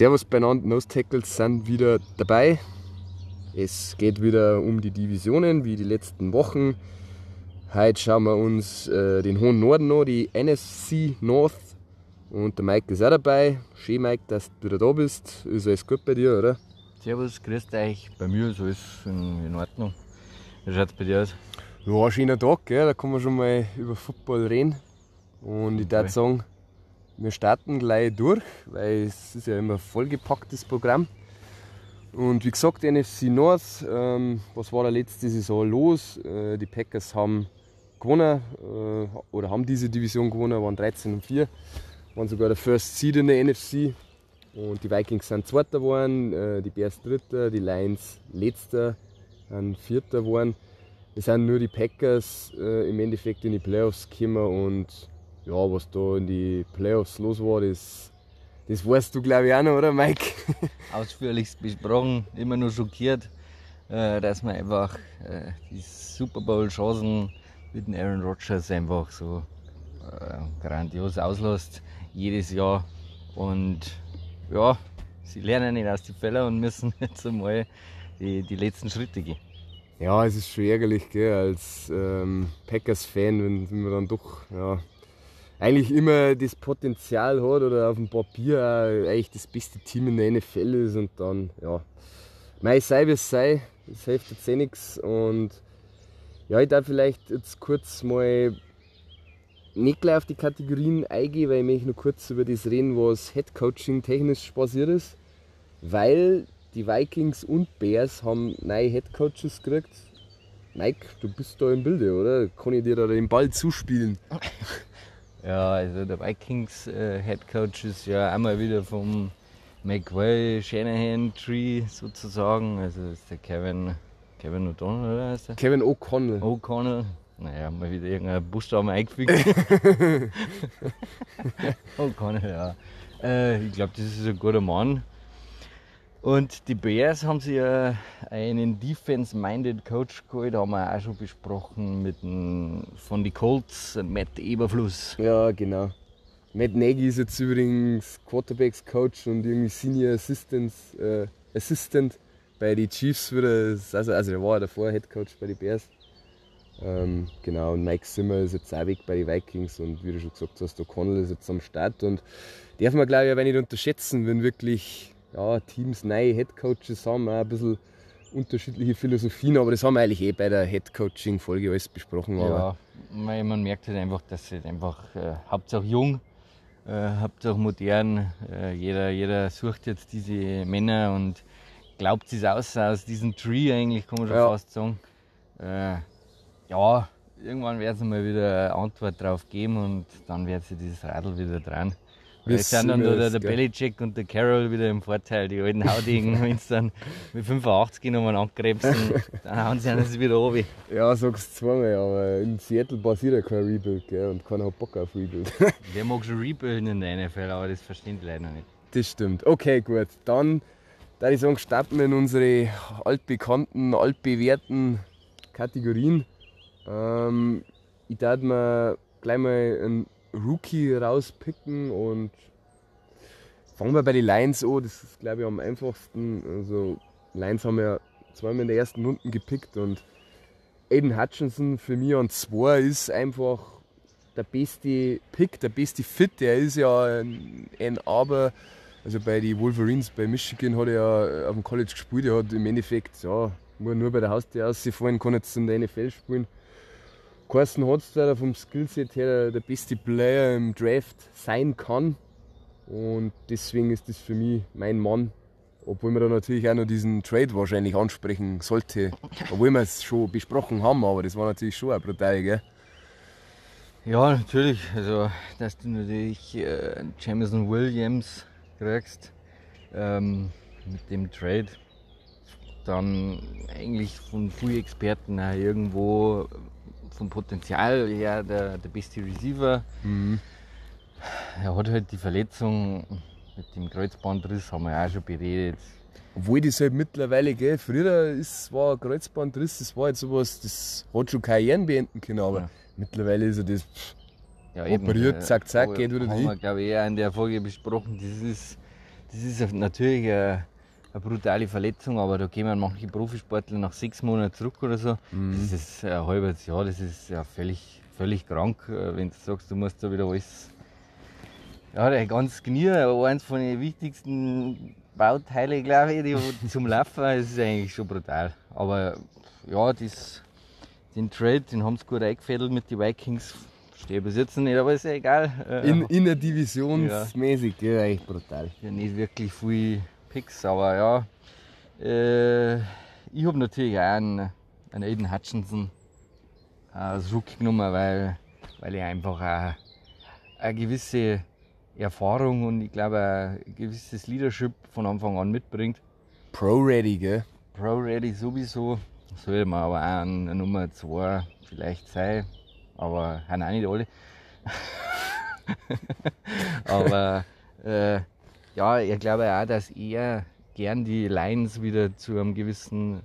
Servus beieinander, Nose Tackles sind wieder dabei. Es geht wieder um die Divisionen wie die letzten Wochen. Heute schauen wir uns äh, den hohen Norden an, die NFC North. Und der Mike ist auch dabei. Schön, Mike, dass du wieder da bist. Ist alles gut bei dir, oder? Servus, grüßt euch. Bei mir ist alles in, Ordnung. Wie schaut es bei dir aus? Ja, ein schöner Tag, gell? da kann man schon mal über Football reden. Und ich würde sagen, wir starten gleich durch, weil es ist ja immer vollgepacktes Programm. Und wie gesagt, NFC North, ähm, was war da letzte Saison los? Äh, die Packers haben gewonnen äh, oder haben diese Division gewonnen, waren 13 und 4, waren sogar der First Seed in der NFC. Und die Vikings sind Zweiter geworden, äh, die Bears Dritter, die Lions Letzter, sind Vierter geworden. Es sind nur die Packers äh, im Endeffekt in die Playoffs gekommen und ja, was da in die Playoffs los war, das, das weißt du glaube ich auch noch, oder Mike? Ausführlichst besprochen, immer nur schockiert, äh, dass man einfach äh, die Super Bowl-Chancen mit dem Aaron Rodgers einfach so äh, grandios auslässt, jedes Jahr. Und ja, sie lernen nicht aus den Fehlern und müssen jetzt einmal die, die letzten Schritte gehen. Ja, es ist schon ärgerlich, gell, als ähm, Packers-Fan, wenn, wenn man dann doch ja, eigentlich immer das Potenzial hat oder auf dem Papier eigentlich das beste Team in der NFL ist und dann, ja, mei sei wie es sei, es hilft jetzt eh nichts und ja, ich darf vielleicht jetzt kurz mal nicht gleich auf die Kategorien eingehen, weil ich möchte nur kurz über das reden, was Headcoaching technisch passiert ist, weil die Vikings und Bears haben neue Headcoaches gekriegt. Mike, du bist da im Bilde, oder? Kann ich dir da den Ball zuspielen? Ja, also der Vikings äh, Head Coach ist ja einmal wieder vom McWay Shanahan Tree sozusagen. Also ist der Kevin, Kevin O'Donnell, oder heißt der? Kevin O'Connell. O'Connell. Naja, mal wieder irgendein Buchstaben eingefügt. O'Connell, ja. Äh, ich glaube, das ist ein guter Mann. Und die Bears haben sich ja einen Defense-Minded Coach geholt, haben wir auch schon besprochen mit dem, von den Colts, Matt Eberfluss. Ja, genau. Matt Nagy ist jetzt übrigens Quarterbacks Coach und irgendwie Senior Assistant, äh, Assistant bei den Chiefs wieder. Also, also der war davor Head Coach bei den Bears. Ähm, genau, und Mike Zimmer ist jetzt auch weg bei den Vikings und wie du schon gesagt hast, O'Connell ist jetzt am Start und darf man glaube ich auch nicht unterschätzen, wenn wirklich ja, Teams neue Headcoaches haben, auch ein bisschen unterschiedliche Philosophien, aber das haben wir eigentlich eh bei der Headcoaching-Folge alles besprochen. Ja, man, man, merkt halt einfach, dass es einfach äh, hauptsächlich jung, äh, hauptsächlich modern, äh, jeder, jeder sucht jetzt diese Männer und glaubt es aus, aus diesem Tree eigentlich, kann man schon ja. fast sagen. Äh, ja, irgendwann wird es mal wieder eine Antwort drauf geben und dann wird sich dieses Radl wieder dran. Jetzt sind dann da der, Belichick und der Carroll wieder im Vorteil, die alten Haudegen, wenn sie dann mit 85 nochmal angrebsen, dann hauen sie das wieder runter. Ja, sagst du zweimal, aber in Seattle passiert ja kein Rebuild, gell? und keiner hat Bock auf Rebuild. Wer mag schon rebuilden in der NFL, aber das versteht leider nicht. Das stimmt. Okay, gut. Dann würde ich sagen, starten wir in unsere altbekannten, altbewährten Kategorien. Ähm, ich würde mir gleich mal einen Rookie rauspicken und fangen wir bei den Lions an. Das ist, glaube ich, am einfachsten. Also, Lions haben ja zweimal in der ersten Runde gepickt und Aiden Hutchinson für mich an zwei ist einfach der beste Pick, der beste Fit. Der ist ja ein, ein Aber. Also bei den Wolverines bei Michigan hat er ja auf dem College gespielt. Er hat im Endeffekt ja, nur bei der Haustür ausgefallen, kann jetzt in der NFL spielen. Carsten Hotstadter vom Skillset her der beste Player im Draft sein kann. Und deswegen ist das für mich mein Mann. Obwohl man da natürlich auch noch diesen Trade wahrscheinlich ansprechen sollte. Obwohl wir es schon besprochen haben, aber das war natürlich schon ein brutal, gell? Ja, natürlich. Also, dass du natürlich äh, Jameson Williams kriegst ähm, mit dem Trade, dann eigentlich von vielen Experten auch irgendwo vom Potenzial her der, der beste Receiver. Mhm. Er hat halt die Verletzung mit dem Kreuzbandriss, haben wir auch schon beredet. Obwohl das halt mittlerweile, gell, früher ist, war ein Kreuzbandriss, das war jetzt sowas, das hat schon Karrieren beenden können, aber ja. mittlerweile ist er das ja, operiert, eben, zack, zack, geht wieder durch. Haben wir, glaube ich, eher in der Folge besprochen, das ist das ist natürlich eine, eine, brutale Verletzung, aber da gehen manche Profisportler nach sechs Monaten zurück oder so. Mhm. Das ist ein halbes Jahr, das ist ja völlig, völlig krank, äh, wenn du sagst, du musst da wieder alles. Ja, der ganz Knie, eines von den wichtigsten Bauteile, glaube ich, die zum Laufen, das ist eigentlich schon brutal. Aber ja, das, den Trade, den haben sie gut eingefädelt mit den Vikings. Stehe bis jetzt nicht, aber ist ja egal. Äh, in, in der Divisionsmäßig, ja. ja, echt brutal. Ja, nicht wirklich viel Picks, aber ja. Äh, ich habe natürlich auch einen, einen Aiden Hutchinson als Rookie genommen, weil, weil er einfach auch eine gewisse Erfahrung und ich glaube ein gewisses Leadership von Anfang an mitbringt. Pro-ready, gell? Pro-ready sowieso. Soll man aber auch eine Nummer 2 vielleicht sein, aber haben auch nicht alle. aber äh, ja, ich glaube auch, dass er gern die Lions wieder zu einem gewissen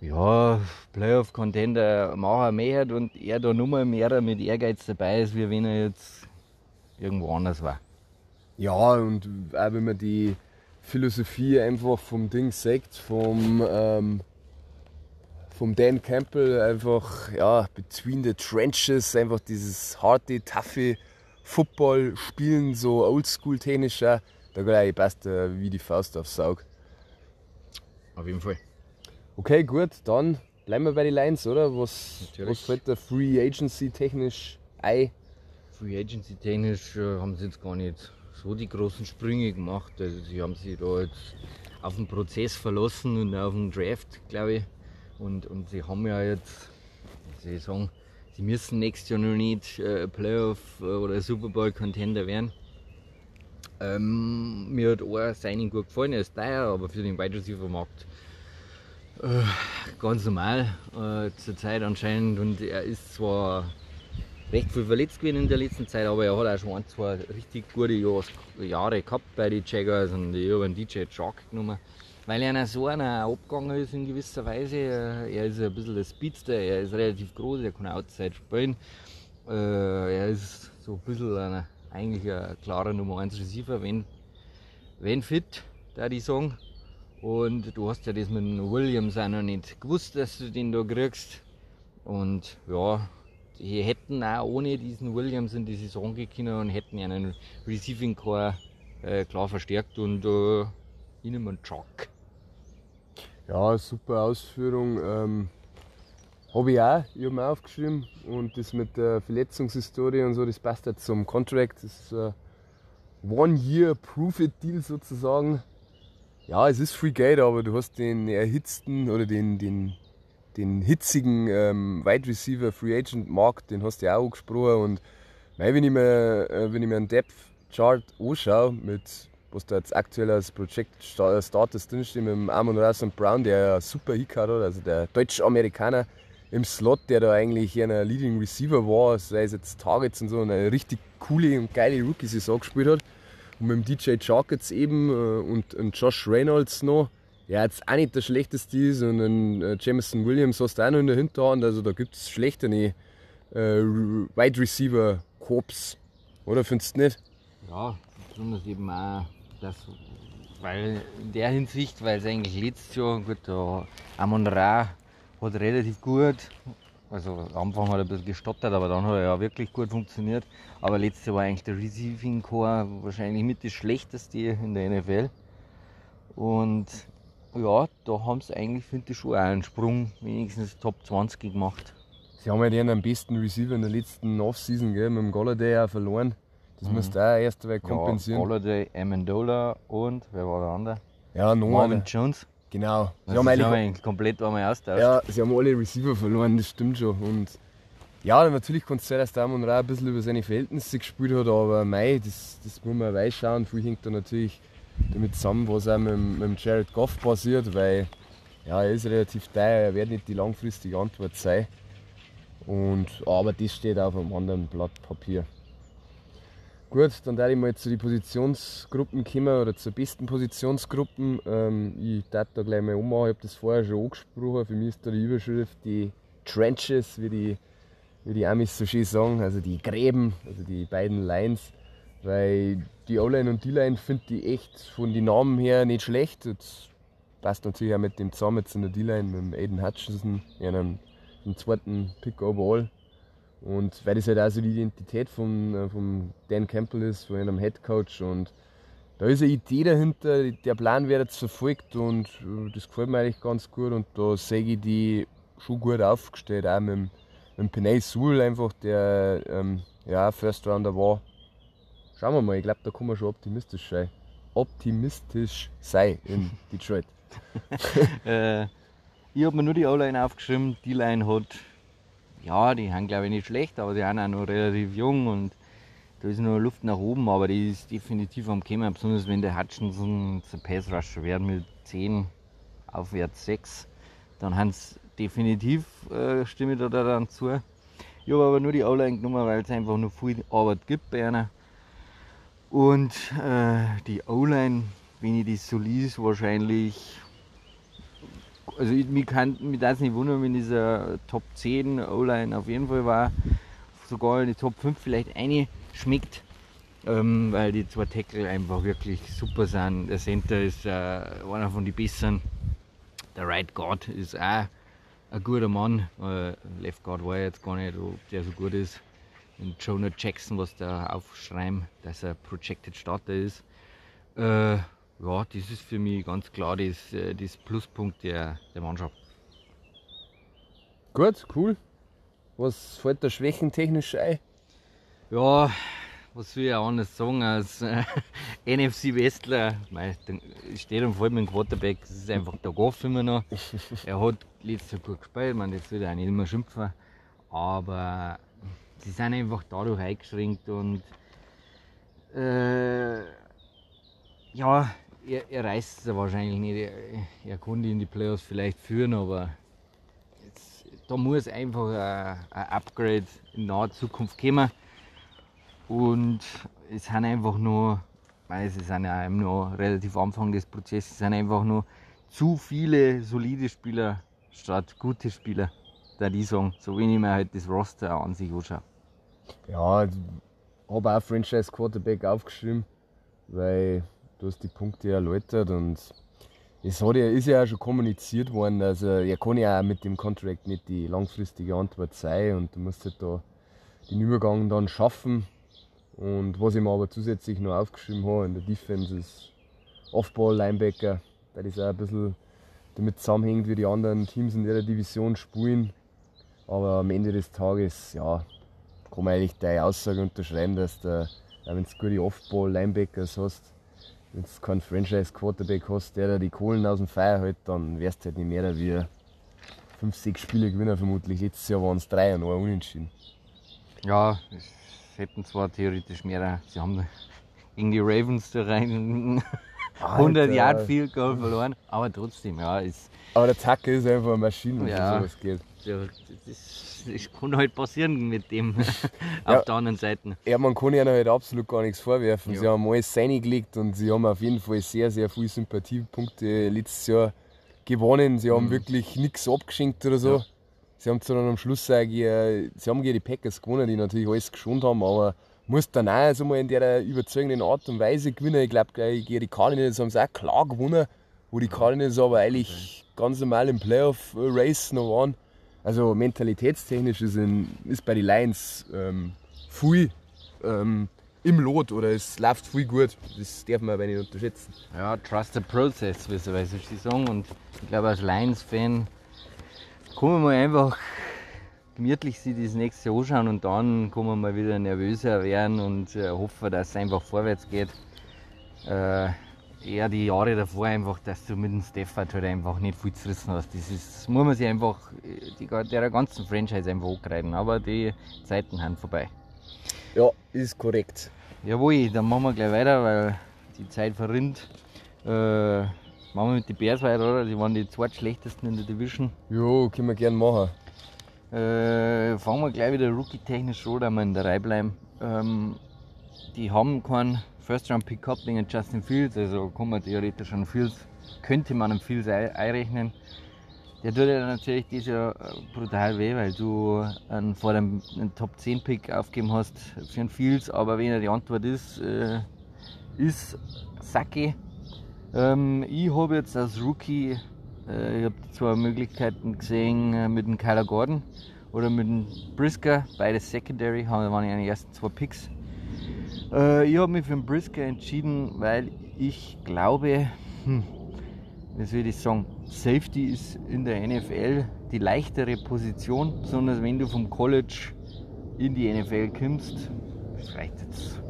ja, Playoff-Contender machen möchte und er da nur mehr mit Ehrgeiz dabei ist, wie wenn er jetzt irgendwo anders war. Ja, und auch wenn man die Philosophie einfach vom Ding sagt, vom, ähm, vom Dan Campbell, einfach ja, between the trenches, einfach dieses harte, taffe Football spielen, so oldschool-technischer, glaube ich, passt er wie die Faust aufs Saug. Auf jeden Fall. Okay, gut, dann bleiben wir bei den Lions, oder? Was, was fällt da Free Agency technisch ein? Free Agency technisch äh, haben sie jetzt gar nicht so die großen Sprünge gemacht. Also sie haben sich da jetzt auf den Prozess verlassen und auf den Draft, glaube ich. Und, und sie haben ja jetzt, wie soll ich sagen, sie müssen nächstes Jahr noch nicht äh, Playoff oder Super Bowl Contender werden. Ähm, mir hat ein Signing gut gefallen, er ist teuer, aber für den Wide Receiver Markt äh, ganz normal äh, zur Zeit anscheinend. Und er ist zwar recht viel verletzt gewesen in der letzten Zeit, aber er hat auch schon ein, zwei richtig gute Jahre gehabt bei den Jaguars und ich habe einen DJ Shark genommen, weil er so einer abgegangen ist in gewisser Weise. Er ist ein bisschen der Speedster, er ist relativ groß, er kann Outside spielen. Äh, er ist so ein bisschen ein, eigentlich ein klarer Nummer 1 Receiver, wenn, wenn fit, da ich sagen. Und du hast ja das mit Williams auch noch nicht gewusst, dass du den da kriegst. Und ja, die hätten auch ohne diesen Williams in die Saison gekommen und hätten einen Receiving Core äh, klar verstärkt und äh, ihnen einen Chuck. Ja, super Ausführung. Ähm, habe ich auch, ich habe mir aufgeschrieben und das mit der Verletzungshistorie und so, das passt jetzt zum Contract. Das ist ein One-Year-Proof-It-Deal sozusagen. Ja, es ist Free Geld, aber du hast den erhitzten oder den, den den hitzigen ähm, Wide Receiver Free Agent Markt, den hast du ja auch angesprochen. Und nein, wenn, ich mir, äh, wenn ich mir einen Depth Chart anschaue, mit was da jetzt aktuell als Project Status drinsteht, mit dem Amon und Brown, der ja super Hick hat, also der Deutsch-Amerikaner im Slot, der da eigentlich ein Leading Receiver war, sei es jetzt Targets und so, eine richtig coole und geile Rookie-Saison gespielt hat. Und mit dem DJ Chark jetzt eben äh, und, und Josh Reynolds noch, ja, jetzt auch nicht der schlechteste ist und einen äh, Jameson Williams hast du auch noch in der Hinterhand. Also da gibt es schlechtere äh, Wide Receiver Corps. Oder findest du nicht? Ja, besonders eben auch, das, weil in der Hinsicht, weil es eigentlich letztes Jahr, gut, der Amon Ra hat relativ gut, also am Anfang hat er ein bisschen gestottert, aber dann hat er ja wirklich gut funktioniert. Aber letztes Jahr war eigentlich der Receiving Core wahrscheinlich mit das schlechteste in der NFL. Und ja, da haben sie eigentlich, finde ich, schon auch einen Sprung, wenigstens Top 20 gemacht. Sie haben ja den am besten Receiver in der letzten Offseason, gell, mit dem Galladay auch verloren. Das mhm. musst du auch erst einmal kompensieren. Ja, Galladay, Amendola und, wer war der andere? Ja, noch Marvin Jones. Genau. Sie haben eigentlich, komplett einmal austauscht. Ja, sie haben alle Receiver verloren, das stimmt schon. Und ja, natürlich kann es sein, dass der Amon Ra ein bisschen über seine Verhältnisse gespielt hat, aber mei, das, das muss man weiß schauen. Viel hängt da natürlich damit zusammen, was auch mit, mit Jared Goff passiert, weil ja, er ist relativ teuer, er wird nicht die langfristige Antwort sein. Und, aber das steht auf einem anderen Blatt Papier. Gut, dann werde ich mal zu den Positionsgruppen kommen oder zur besten Positionsgruppen. Ähm, ich darf da gleich mal ummachen, ich habe das vorher schon angesprochen. Für mich ist da die Überschrift die Trenches, wie die, wie die Amis so schön sagen, also die Gräben, also die beiden Lines. Weil die O-Line und D-Line finde ich echt von den Namen her nicht schlecht. Jetzt passt natürlich auch mit dem zusammen jetzt in der D-Line, mit dem Aiden Hutchinson, einem, einem zweiten Pick overall. Und weil das halt auch so die Identität von, äh, von Dan Campbell ist, von einem Head Coach. Und da ist eine Idee dahinter, der Plan wird jetzt verfolgt und äh, das gefällt mir eigentlich ganz gut. Und da sehe ich die schon gut aufgestellt, auch mit, dem, mit Penay Sul einfach, der ähm, ja, First Rounder war. Schauen wir mal, ich glaube, da kann man schon optimistisch sein. Optimistisch sein in Detroit. äh, ich habe mir nur die O-Line aufgeschrieben. Die Line hat, ja, die haben glaube ich nicht schlecht, aber die sind auch noch relativ jung und da ist noch Luft nach oben, aber die ist definitiv am Kommen, besonders wenn der Hutchinson zum Pass Rusher werden mit 10 aufwärts 6, dann haben sie definitiv, äh, stimme da dann zu. Ich habe aber nur die O-Line genommen, weil es einfach noch viel Arbeit gibt bei einer. Und äh, die O-Line, wenn ich das so liest, wahrscheinlich. Also ich, mich kann mich das nicht wundern, wenn dieser Top 10 O-Line auf jeden Fall war. Sogar in die Top 5 vielleicht eine schmeckt. Ähm, weil die zwei Tackle einfach wirklich super sind. Der Center ist äh, einer von den besseren. Der Right Guard ist auch ein guter Mann. Äh, Left Guard war jetzt gar nicht, ob der so gut ist. Und Jonah Jackson, was da aufschreiben, dass er Projected Starter ist. Äh, ja, das ist für mich ganz klar das, äh, das Pluspunkt der, der Mannschaft. Gut, cool. Was fällt da schwächentechnisch ein? Ja, was will ich auch anders sagen als äh, NFC Westler? Mei, steht und fällt mit dem Quarterback, das ist einfach der Goff immer noch. Er hat letztes Jahr gut gespielt, man, das will er auch nicht immer schimpfen. Aber sie sind einfach dadurch eingeschränkt und äh, ja, er, er reißt es wahrscheinlich nicht. Er, er konnte in die Playoffs vielleicht führen, aber jetzt, da muss einfach ein, ein Upgrade in naher Zukunft kommen. Und es sind einfach nur, weil sie sind ja noch relativ Anfang des Prozesses, es sind einfach nur zu viele solide Spieler statt gute Spieler, da die sagen, so wenn ich mir halt das Roster an sich anschaue. Ja, ich habe auch Franchise Quarterback aufgeschrieben, weil du hast die Punkte erläutert und es hat ja, ist ja auch schon kommuniziert worden, also er kann ja auch mit dem Contract nicht die langfristige Antwort sein und du musst halt da den Übergang dann schaffen und was ich mir aber zusätzlich noch aufgeschrieben habe in der Defense ist Off-Ball-Linebacker, weil das auch ein bisschen damit zusammenhängt, wie die anderen Teams in der Division spielen. Aber am Ende des Tages, ja, kann man eigentlich deine Aussage unterschreiben, dass du, wenn du gute Off-Ball-Linebackers hast, wenn du keinen Franchise-Quarterback hast, der da die Kohlen aus dem Feuer hält, dann wärst du halt nicht mehr wie 5, 6 Spiele Gewinner vermutlich. Letztes Jahr waren es 3 und 1 unentschieden. Ja, hätten zwar theoretisch mehr, sie haben gegen die Ravens da rein 100 Yard Field Goal verloren, aber trotzdem, ja. Ist, aber der Zacke ist einfach eine Maschine, wenn ja, sowas geht. Das, das, kann halt passieren mit dem auf ja, der anderen Seite. Ja, man kann ihnen halt absolut gar nichts vorwerfen. Ja. Sie haben alles reingelegt und sie haben auf jeden Fall sehr, sehr viele Sympathiepunkte letztes Jahr gewonnen. Sie haben mhm. wirklich nichts abgeschenkt oder so. Ja. Sie haben dann am Schluss auch, sie haben gegen die Packers gewonnen, die natürlich alles geschont haben, aber muss dann auch also mal in der überzeugenden Art und Weise gewinnen. Ich glaube, gegen die Cardinals haben sie auch klar gewonnen, wo die Cardinals aber eigentlich ganz normal im Playoff-Race noch waren. Also mentalitätstechnisch ist, in, ist bei den Lions ähm, viel ähm, im Lot oder es läuft viel gut. Das darf man aber nicht unterschätzen. Ja, trust the process, wie sie sagen. Und ich glaube, als Lions-Fan kann man mal einfach gemütlich sich das nächste Jahr anschauen und dann kann man mal wieder nervöser werden und äh, hoffen, dass es einfach vorwärts geht. Äh, eher die Jahre davor einfach, dass du mit dem Stafford halt einfach nicht viel zu rissen hast. Das, ist, muss man sich einfach die, der ganzen Franchise einfach hochreiten. Aber die Zeiten sind vorbei. Ja, ist korrekt. Jawohl, dann machen wir gleich weiter, weil die Zeit verrinnt. Äh, machen wir mit den Bears weiter, oder? Die waren die zweitschlechtesten in der Division. Jo, können wir gerne machen. Äh, fangen wir gleich wieder rookie-technisch an, da wir in der Reihe bleiben. Ähm, die haben keinen First-Round-Pick-Up wegen Justin Fields, also kann man theoretisch an Fields, könnte man an Fields einrechnen. der tut ja natürlich das ja brutal weh, weil du einen, vor dem einen Top 10 Pick aufgeben hast für einen Fields, aber wenn er die Antwort ist, äh, ist Saki. Ähm, ich habe jetzt als Rookie, äh, ich habe zwei Möglichkeiten gesehen äh, mit dem Kyler Gordon oder mit dem Brisker, beides Secondary, haben waren die ersten zwei Picks. Äh, ich habe mich für den Brisker entschieden, weil ich glaube, hm, wie soll ich sagen, Safety ist in der NFL die leichtere Position, besonders wenn du vom College in die NFL kommst. Vielleicht jetzt,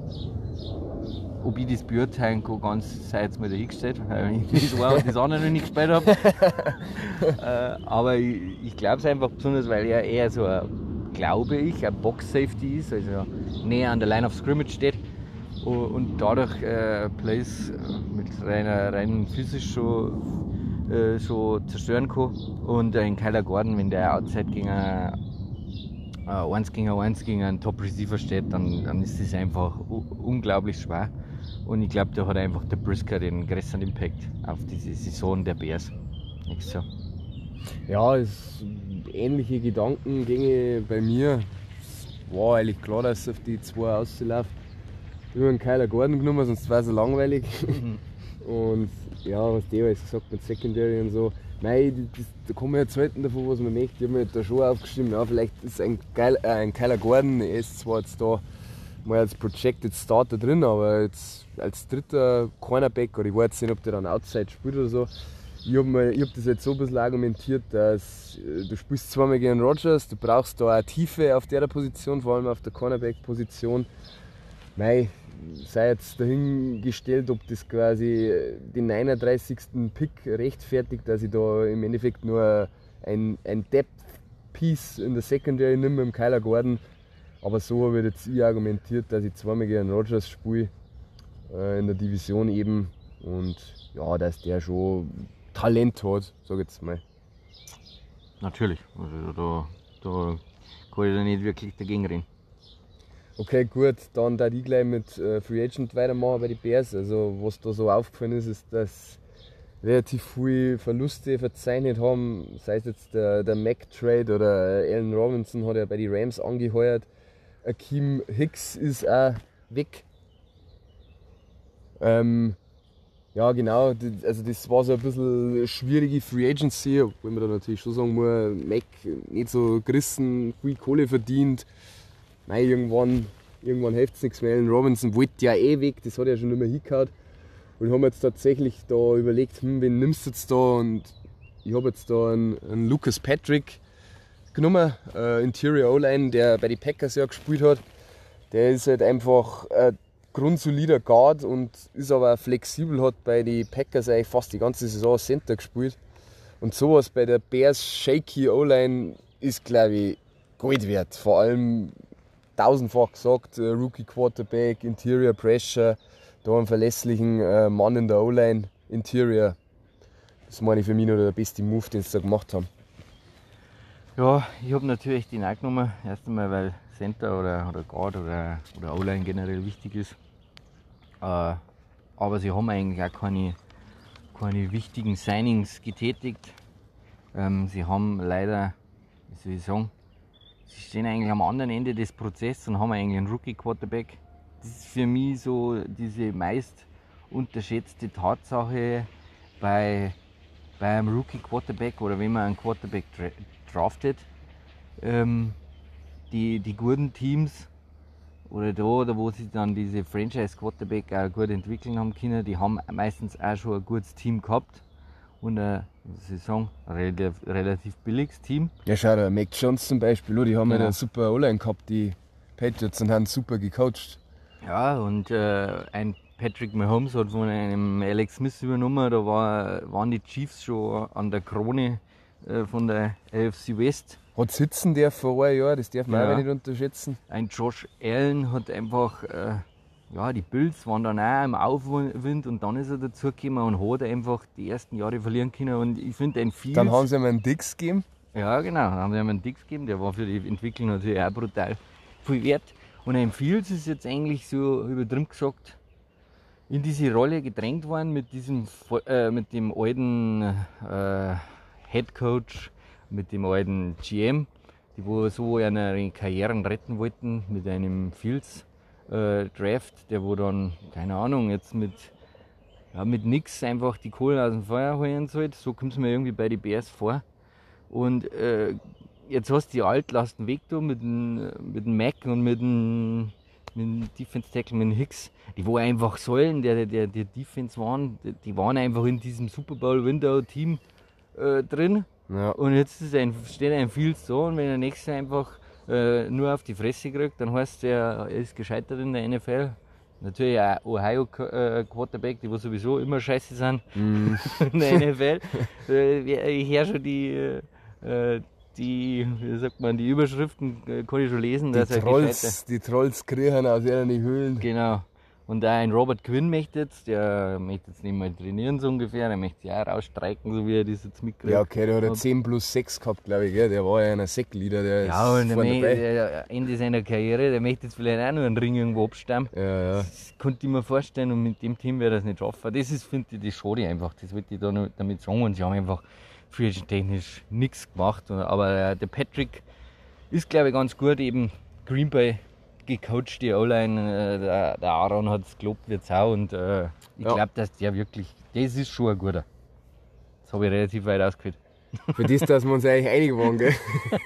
ob ich das beurteilen kann, ganz sei jetzt mal dahingestellt, weil ich das, das andere noch nicht gespielt habe. äh, aber ich, ich glaube es einfach besonders, weil er eher so ein, glaube ich, ein Box-Safety ist, also näher an der Line of Scrimmage steht und dadurch äh, Plays mit reiner, rein physisch schon, äh, schon zerstören kann. Und äh, in Kyler Gordon, wenn der Outside gegen ein, äh, 1 gegen 1 gegen einen Top-Receiver steht, dann, dann ist das einfach unglaublich schwer. Und ich glaube, da hat einfach der Brisker den größeren Impact auf diese Saison der Bears. Nichts so. Ja, es ähnliche Gedankengänge bei mir. Es war eigentlich klar, dass es auf die zwei ausläuft. Ich habe einen Kyler Gordon genommen, sonst war es so langweilig. Mhm. Und ja, was der alles gesagt mit Secondary und so. Nein, das, da kann man jetzt halten davon, was man möchte. Ich habe mir da schon aufgeschrieben, ja, vielleicht ist ein, Geil, äh, ein Kyler Gordon, er ist zwar jetzt da mal als Projected Starter drin, aber jetzt als dritter Cornerback, oder ich weiß nicht, ob der dann Outside spielt oder so. Ich habe hab das jetzt so ein bisschen argumentiert, dass äh, du spielst zweimal gegen Rogers, du brauchst da eine Tiefe auf der Position, vor allem auf der Cornerback-Position. Mei, sei jetzt dahingestellt, ob das quasi den 39. Pick rechtfertigt, dass ich da im Endeffekt nur ein, ein Depth-Piece in der Secondary nehme dem Kyler Gordon. Aber so habe ich jetzt ich argumentiert, dass ich zweimal gegen Rogers spiele äh, in der Division eben. Und ja, dass der schon Talent hat, sage ich jetzt mal. Natürlich, also da, da kann ich da nicht wirklich dagegen reden. Okay, gut, dann da ich gleich mit äh, Free Agent weitermachen bei den Bears. Also, was da so aufgefallen ist, ist, dass relativ viele Verluste verzeichnet haben. Sei es jetzt der, der Mac Trade oder Allen Robinson hat ja bei den Rams angeheuert. Akeem Hicks ist auch weg. Ähm, ja, genau, also das war so ein bisschen schwierige Free Agency, obwohl man da natürlich schon sagen muss, Mac nicht so gerissen, viel Kohle verdient. Nein, irgendwann, irgendwann hilft es nichts mehr. Allen Robinson wollte ja eh weg, das hat ja schon nicht mehr hingehauen. Und haben jetzt tatsächlich da überlegt, hm, wen nimmst du jetzt da? Und ich habe jetzt da einen, einen, Lucas Patrick genommen, äh, Interior O-Line, der bei den Packers ja gespielt hat. Der ist halt einfach ein grundsolider Guard und ist aber flexibel, hat bei den Packers eigentlich fast die ganze Saison Center gespielt. Und sowas bei der Bears Shaky O-Line ist, glaube ich, Gold wert. Vor allem tausendfach gesagt, äh, Rookie Quarterback, Interior Pressure, da einen verlässlichen äh, Mann in der O-Line, Interior. Das meine ich für mich noch der beste Move, den sie da gemacht haben. Ja, ich habe natürlich die genommen. Erst einmal, weil Center oder, oder Guard oder, oder O-Line generell wichtig ist. Äh, aber sie haben eigentlich auch keine, keine wichtigen Signings getätigt. Ähm, sie haben leider, wie soll ich sagen, sie stehen eigentlich am anderen Ende des Prozesses und haben eigentlich einen Rookie-Quarterback. Das ist für mich so diese meist unterschätzte Tatsache bei, bei einem Rookie-Quarterback oder wenn man einen Quarterback draftet. Ähm, die, die guten Teams oder da, oder wo sie dann diese Franchise-Quarterback auch gut entwickeln haben können, die haben meistens auch schon ein gutes Team gehabt und ein, sagen, relativ, relativ billiges Team. Ja, schau, der Mac Jones zum Beispiel, die haben genau. ja eine super O-Line gehabt, die Patriots, und haben super gecoacht. Ja, und äh, ein Patrick Mahomes hat von einem Alex Smith übernommen, da war, waren die Chiefs schon an der Krone äh, von der AFC West. Hat sitzen der vor einem Jahr, das darf man ja. auch nicht unterschätzen. Ein Josh Allen hat einfach äh, ja, die Bills waren dann auch im Aufwind und dann ist er dazugekommen und hat einfach die ersten Jahre verlieren können. Und ich finde ein Fields. Dann haben sie ihm einen Dix gegeben? Ja, genau, dann haben sie ihm einen Dix gegeben. Der war für die Entwicklung natürlich auch brutal viel wert. Und ein Fields ist jetzt eigentlich so übertrieben gesagt in diese Rolle gedrängt worden mit diesem äh, mit dem alten äh, Head Coach, mit dem alten GM, die wo so ihre Karrieren retten wollten mit einem Fields äh, Draft, der wo dann, keine Ahnung, jetzt mit, ja, mit nix einfach die Kohlen aus dem Feuer holen sollte. So kommt es mir irgendwie bei den Bears vor. Und äh, jetzt hast du die Altlasten weg da mit dem, mit dem Mac und mit dem, mit dem Defense Tackle, mit dem Hicks, die wo einfach sollen, der, der, der Defense waren, die waren einfach in diesem Super Bowl Window Team äh, drin. Ja. Und jetzt ist ein, steht ein Fields so und wenn der nächste einfach äh, nur auf die Fresse kriegt, dann heißt er, er ist gescheitert in der NFL. Natürlich auch Ohio äh, Quarterback, die wo sowieso immer scheiße sind Mm. in der NFL. Äh, ich höre schon die, äh, die, wie sagt man, die Überschriften äh, kann ich schon lesen, Die Trolls, die Trolls kriechen aus ihren Höhlen. Genau. Und ein Robert Quinn möchte jetzt, der möchte jetzt nicht mal trainieren so ungefähr, der möchte ja auch rausstreiken, so wie er das jetzt mitkriegt. Ja, okay, der hat ja Und- 10 plus 6 gehabt, glaube ich. Gell? Der war ja ein Sackleader, der Ja, ist und der, vorne mö- dabei. der Ende seiner Karriere, der möchte jetzt vielleicht auch nur einen Ring irgendwo abstammen. Ja, ja. Das konnte ich mir vorstellen und mit dem Team wird er es nicht schaffen. Das ist, finde ich, das schade einfach. Das wollte ich da noch damit sagen. Und sie haben einfach technisch nichts gemacht. Aber äh, der Patrick ist, glaube ich, ganz gut. Eben Green Bay gecoacht, die O-Line. Äh, der, der Aaron hat es gelobt, wird auch. Und äh, ich Ja. glaube, dass der wirklich, das ist schon ein guter. Das habe ich relativ weit ausgeführt. Für das, dass wir uns eigentlich einig waren, gell?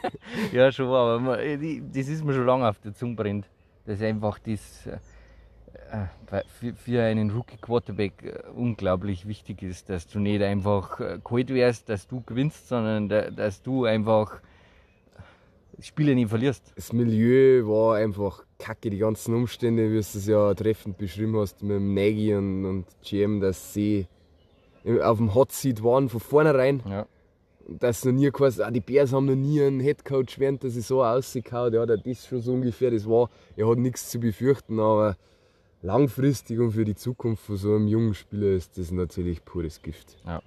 Ja, schon, aber man, äh, das ist mir schon lange auf der Zunge brennt. Dass einfach das äh, für, für einen Rookie-Quarterback unglaublich wichtig ist, dass du nicht einfach kalt wärst, dass du gewinnst, sondern da, dass du einfach Spiele nicht verlierst. Das Milieu war einfach kacke, die ganzen Umstände, wie du es ja treffend beschrieben hast, mit dem Nagy und, und GM, dass sie auf dem Hot Seat waren von vornherein. Ja. Dass noch nie geheißen, ah, die Bears haben noch nie einen Headcoach während der Saison ausgehauen. Ja, das schon so ungefähr. Das war, er hat nichts zu befürchten, aber langfristig und für die Zukunft von so einem jungen Spieler ist das natürlich pures Gift. Ja.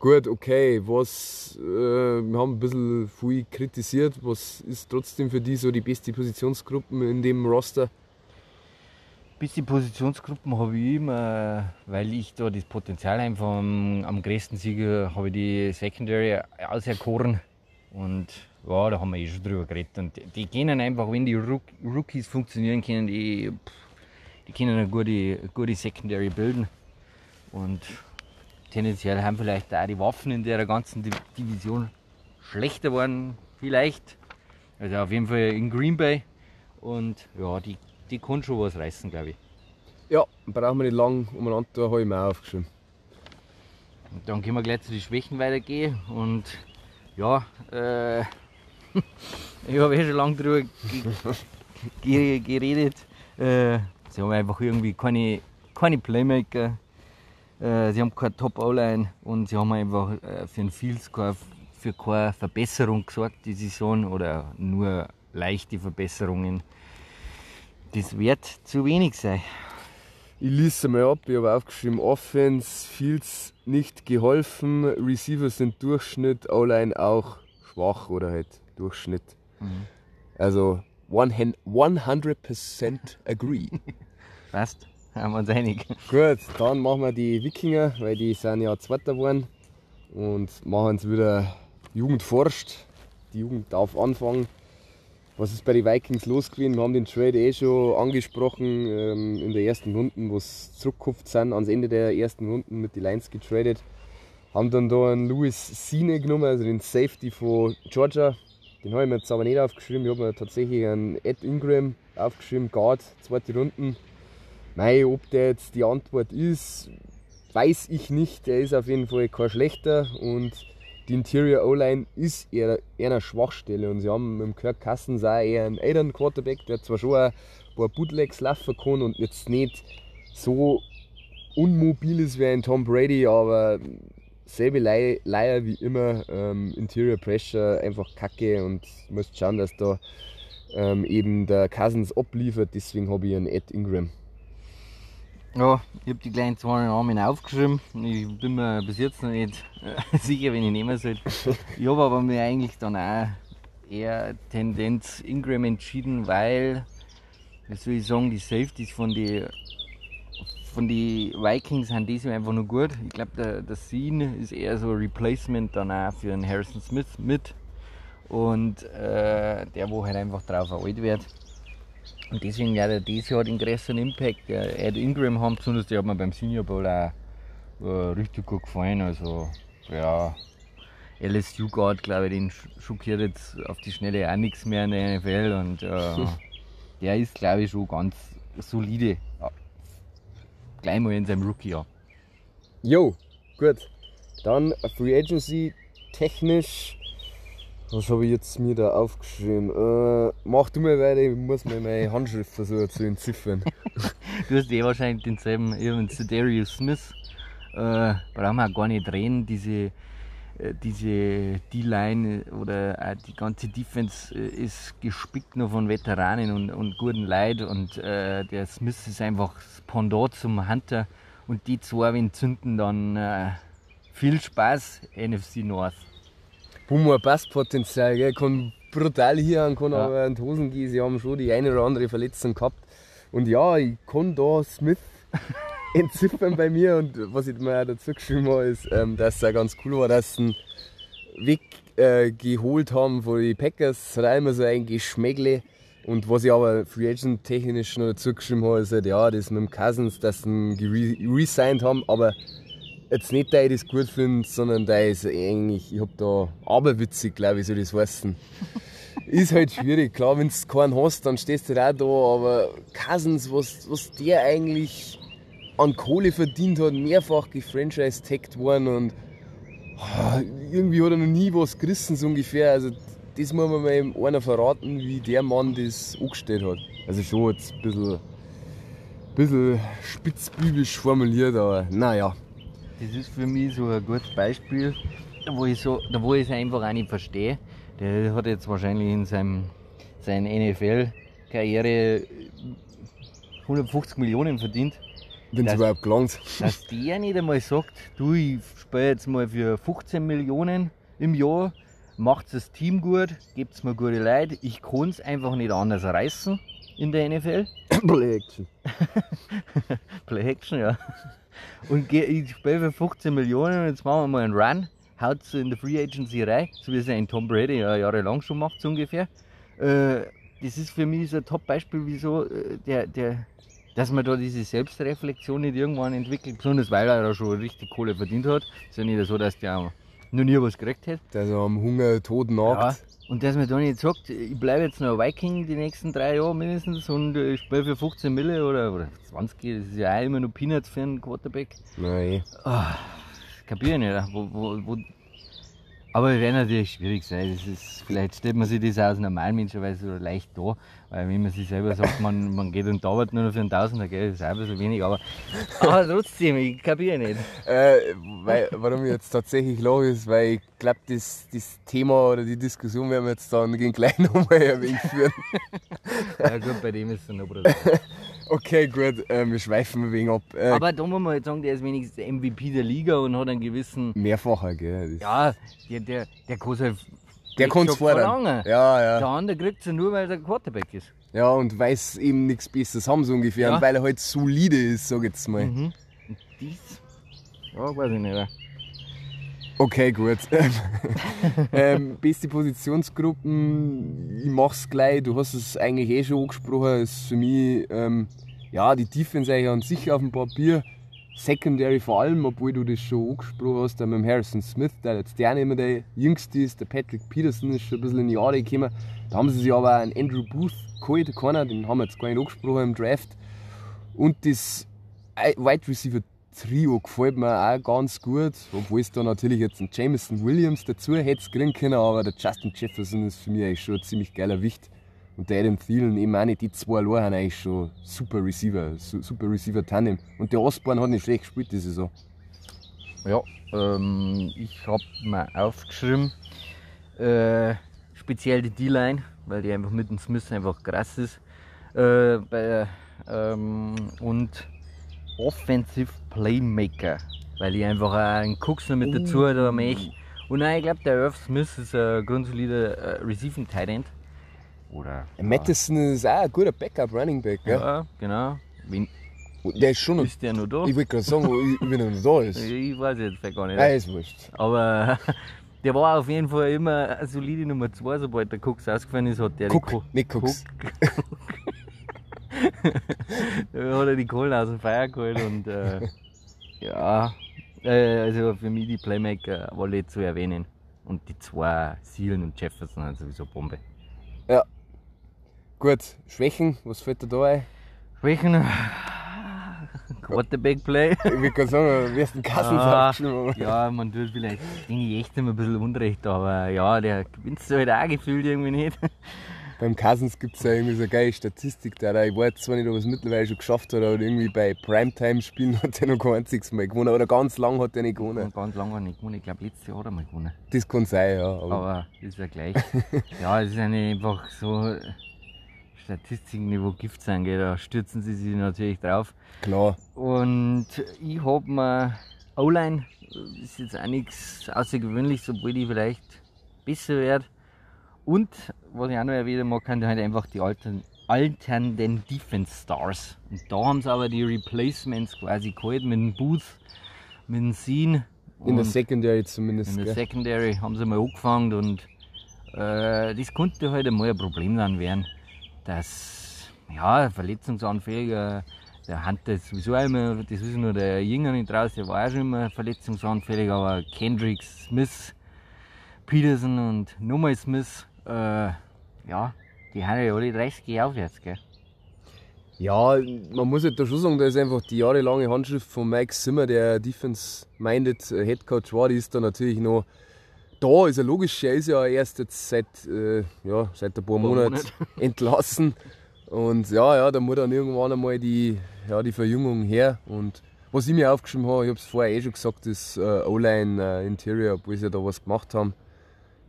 Gut, okay, was, äh, wir haben ein bisschen viel kritisiert. Was ist trotzdem für die so die beste Positionsgruppe in dem Roster? Bisschen Positionsgruppen habe ich immer, weil ich da das Potenzial einfach am, am größten Sieger habe ich die Secondary auserkoren. Und ja, da haben wir eh schon drüber geredet. Und die, die können einfach, wenn die Rook, Rookies funktionieren können, die, die können eine gute, gute Secondary bilden. Und tendenziell haben vielleicht auch die Waffen in der ganzen Di- Division schlechter geworden, vielleicht. Also auf jeden Fall in Green Bay. Und ja, die, die kann schon was reißen, glaube ich. Ja, brauchen wir nicht lang umeinander, da habe ich mir auch aufgeschrieben. Und dann können wir gleich zu den Schwächen weitergehen. Und ja, äh, ich habe eh schon lange drüber ge geredet. Äh, sie haben einfach irgendwie keine, keine Playmaker. Äh, sie haben keine Top-O-Line und sie haben einfach äh, für den Fields für keine Verbesserung gesorgt, die Saison oder nur leichte Verbesserungen. Das wird zu wenig sein. Ich lese mal ab, ich habe aufgeschrieben, Offense, Fields nicht geholfen, Receiver sind Durchschnitt, O-Line auch schwach oder halt Durchschnitt. Also 100% 100% agree. Passt? Haben wir uns einig. Gut, dann machen wir die Wikinger, weil die sind ja Zweiter geworden und machen jetzt wieder Jugend forscht. Die Jugend darf anfangen. Was ist bei den Vikings los gewesen? Wir haben den Trade eh schon angesprochen ähm, in der ersten Runde, wo sie zurückgekauft sind, ans Ende der ersten Runden mit den Lions getradet. Haben dann da einen Louis Sine genommen, also den Safety von Georgia. Den habe ich mir jetzt aber nicht aufgeschrieben. Ich habe mir tatsächlich einen Ed Ingram aufgeschrieben, Guard, zweite Runden. Mei, ob der jetzt die Antwort ist, weiß ich nicht. Er ist auf jeden Fall kein schlechter und die Interior O-Line ist eher, eher eine Schwachstelle. Und sie haben mit dem Kirk Cousins auch eher einen älteren Quarterback, der zwar schon ein paar Bootlegs laufen kann und jetzt nicht so unmobil ist wie ein Tom Brady, aber selbe Lei- Leier wie immer. Ähm, Interior Pressure einfach kacke und du musst schauen, dass da ähm, eben der Cousins abliefert. Deswegen habe ich einen Ed Ingram. Ja, ich habe die kleinen zwei Namen aufgeschrieben. Ich bin mir bis jetzt noch nicht äh, sicher, wen ich nehmen soll. Ich habe aber mir eigentlich dann auch eher Tendenz Ingram entschieden, weil, wie soll ich sagen, die Safeties von den von den Vikings haben die einfach nur gut. Ich glaube, der, der Scene ist eher so ein Replacement dann auch für einen Harrison Smith mit. Und äh, der, wo halt einfach drauf alt wird. Und deswegen ja, dieses Jahr den größeren Impact. Ed Ingram haben, besonders der hat mir beim Senior Bowl auch äh, richtig gut gefallen. Also ja, LSU Guard, glaube ich, den schockiert jetzt auf die Schnelle auch nichts mehr in der NFL. Und äh, der ist, glaube ich, schon ganz solide. Ja. Gleich mal in seinem Rookie-Jahr. Jo, gut. Dann Free Agency technisch. Was habe ich jetzt mir da aufgeschrieben? Äh, mach du mal weiter, ich muss mir meine Handschrift versuchen zu entziffern. du hast eh wahrscheinlich denselben, eben Darius Smith. Äh, brauchen wir auch gar nicht reden. Diese äh, diese D-Line oder die ganze Defense äh, ist gespickt nur von Veteranen und, und guten Leid und äh, der Smith ist einfach das Pendant zum Hunter und die zwei, wenn zünden, dann äh, viel Spaß, NFC North. Humor, Passpotenzial, gell? kann brutal hier an, kann ja. aber in die Hosen gehen, sie haben schon die eine oder andere Verletzung gehabt und ja, ich kann da Smith entziffern bei mir und was ich mir auch dazu geschrieben habe, ist, ähm, dass es auch ganz cool war, dass sie einen Weg äh, geholt haben von den Packers. Es hat auch immer so ein Geschmäckle. Und was ich aber Free Agent technisch noch dazu geschrieben habe, ist halt, ja, das mit dem Cousins, dass sie ihn resigned haben, aber jetzt nicht, da ich das gut finde, sondern da ist eigentlich, ich habe da aberwitzig, glaube ich, so das heißen. ist halt schwierig. Klar, wenn du keinen hast, dann stehst du halt auch da, aber Cousins, was, was der eigentlich an Kohle verdient hat, mehrfach gefranchise-tagged worden und oh, irgendwie hat er noch nie was gerissen, so ungefähr. Also, das muss man mal einer verraten, wie der Mann das angestellt hat. Also, schon jetzt ein bisschen, bisschen spitzbübisch formuliert, aber naja. Das ist für mich so ein gutes Beispiel, wo ich, so, wo ich es einfach auch nicht verstehe. Der hat jetzt wahrscheinlich in seinem, seiner NFL-Karriere 150 Millionen verdient wenn es überhaupt gelangt. Dass der nicht einmal sagt, du, ich spiele jetzt mal für 15 Millionen im Jahr, macht das Team gut, gebt mir gute Leute, ich kann es einfach nicht anders reißen in der NFL. Play Action. Play Action, ja. Und ich spiele für 15 Millionen und jetzt machen wir mal einen Run, haut es in der Free Agency rein, so wie es ein Tom Brady ja jahrelang schon macht, so ungefähr. Äh, das ist für mich so ein Top-Beispiel, wieso äh, der, der, dass man da diese Selbstreflexion nicht irgendwann entwickelt, besonders weil er da schon richtig Kohle verdient hat. Ist ja nicht so, dass der noch nie was gekriegt hätte. Der so am Hunger tot nagt. Ja. Und dass man da nicht sagt, ich bleibe jetzt noch Viking die nächsten drei Jahre mindestens und ich spiele für 15 Mille oder, oder 20, das ist ja auch immer noch Peanuts für einen Quarterback. Nein. Oh, kapiere ich nicht. Wo, wo, wo, aber es wäre natürlich schwierig sein. Das ist, vielleicht stellt man sich das als Normalmenschenweise so leicht da, weil wenn man sich selber sagt, man, man geht und arbeitet nur noch für einen Tausender, gell, das ist auch ein bisschen wenig, aber, aber trotzdem, ich kapiere nicht. Äh, weil, warum ich jetzt tatsächlich lache, ist, weil ich glaube, das, das Thema oder die Diskussion werden wir jetzt dann gleich nochmal erwähnt führen. ja gut, bei dem ist es noch brutal. Okay, gut, äh, wir schweifen ein wenig ab. Äh, Aber da muss man jetzt sagen, der ist wenigstens MVP der Liga und hat einen gewissen. Mehrfacher, gell? ja, der, der, der kann halt. Der kann es fordern. Ja, ja. Der andere kriegt es ja nur, weil er Quarterback ist. Ja, und weiß eben nichts Besseres haben, so ungefähr. Ja. Und weil er halt solide ist, sag ich jetzt mal. Mhm. Und dies? Ja, weiß ich nicht. Okay, gut. ähm, beste Positionsgruppen, ich mach's gleich. Du hast es eigentlich eh schon angesprochen. Ist für mich ähm, ja, die Defense eigentlich an sich auf dem Papier. Secondary vor allem, obwohl du das schon angesprochen hast, mit dem Harrison Smith, der jetzt der mehr der jüngste ist. Der Patrick Peterson ist schon ein bisschen in die Jahre gekommen. Da haben sie sich aber einen Andrew Booth geholt, keiner, den haben wir jetzt gar nicht angesprochen im Draft. Und das Wide Receiver Trio gefällt mir auch ganz gut, obwohl es da natürlich jetzt einen Jameson Williams dazu hätte kriegen können, aber der Justin Jefferson ist für mich eigentlich schon ein ziemlich geiler Wicht. Und der Adam Thielen auch nicht, die zwei allein haben eigentlich schon super Receiver, super Receiver Tandem. Und der Osborne hat nicht schlecht gespielt diese Saison. Ja, ähm, ich habe mir aufgeschrieben, äh, speziell die D-Line, weil die einfach mit dem Smith einfach krass ist. Äh, bei, ähm, und Offensive Playmaker, weil ich einfach einen Cooks noch mit dazu uh. da möchte. Und nein, ich glaube, der Irv Smith ist ein grundsolider äh, Receiving Tight End. Oder. Madison ist auch ein guter Backup Running Back, gell? Ja, genau. Wenn, Der ist schon noch. Ist der noch da? Ich wollte gerade sagen, ich- wenn er noch da ist. Ich weiß jetzt gar nicht. Nein, ist wurscht. Aber der war auf jeden Fall immer eine solide Nummer 2, sobald der Cooks ausgefallen ist, hat der Guck, die Ko- nicht guck's. da hat er die Kohlen aus dem Feuer geholt und äh, ja, äh, also für mich die Playmaker alle zu erwähnen. Und die zwei Sealen und Jefferson sind sowieso Bombe. Gut, Schwächen, was fällt dir da ein? Schwächen? Quarterback Play. Ich würde gerade sagen, du den Kassens Ah, ja, man tut vielleicht denen echt immer ein bisschen Unrecht, aber ja, der gewinnt halt auch gefühlt irgendwie nicht. Beim Cousins gibt es ja irgendwie so eine geile Statistik. Der, ich weiß zwar nicht, ob er es mittlerweile schon geschafft hat, aber irgendwie bei Primetime-Spielen hat er noch kein einziges Mal gewonnen. Oder ganz lang hat er nicht gewonnen. Und ganz lange nicht gewonnen. Ich glaube, letztes Jahr hat er mal gewonnen. Das kann sein, ja. Aber, Aber das ist ja gleich. ja, es ist einfach so Statistiken, Gift sein geht. Da stürzen sie sich natürlich drauf. klar. Und ich hab mir O-Line, ist jetzt auch nichts Außergewöhnliches, obwohl die vielleicht besser wird. Und was ich auch noch erwähnen mag, sind halt einfach die alten, alternden Defense Stars. Und da haben sie aber die Replacements quasi geholt mit dem Booth, mit dem Scene. In der Secondary zumindest. in der gell? Secondary haben sie mal angefangen und äh, das konnte halt einmal ein Problem dann werden, dass ja, verletzungsanfälliger, der Hunter ist sowieso immer, das ist nur der Jünger nicht raus, der war auch schon immer verletzungsanfällig, aber Kendrick, Smith, Peterson und nochmal Smith, äh, ja, die haben ja alle 30 Jahre aufwärts, gell? Ja, man muss halt da schon sagen, da ist einfach die jahrelange Handschrift von Mike Zimmer, der Defense-Minded äh, Head Coach war, die ist da natürlich noch da. Ist ja logisch, er ist ja erst jetzt seit, äh, ja, seit ein paar Monaten Monate. entlassen. Und ja, ja, da muss dann irgendwann einmal die, ja, die Verjüngung her. Und was ich mir aufgeschrieben habe, ich habe es vorher eh schon gesagt, das äh, O-Line äh, Interior, obwohl sie ja da was gemacht haben.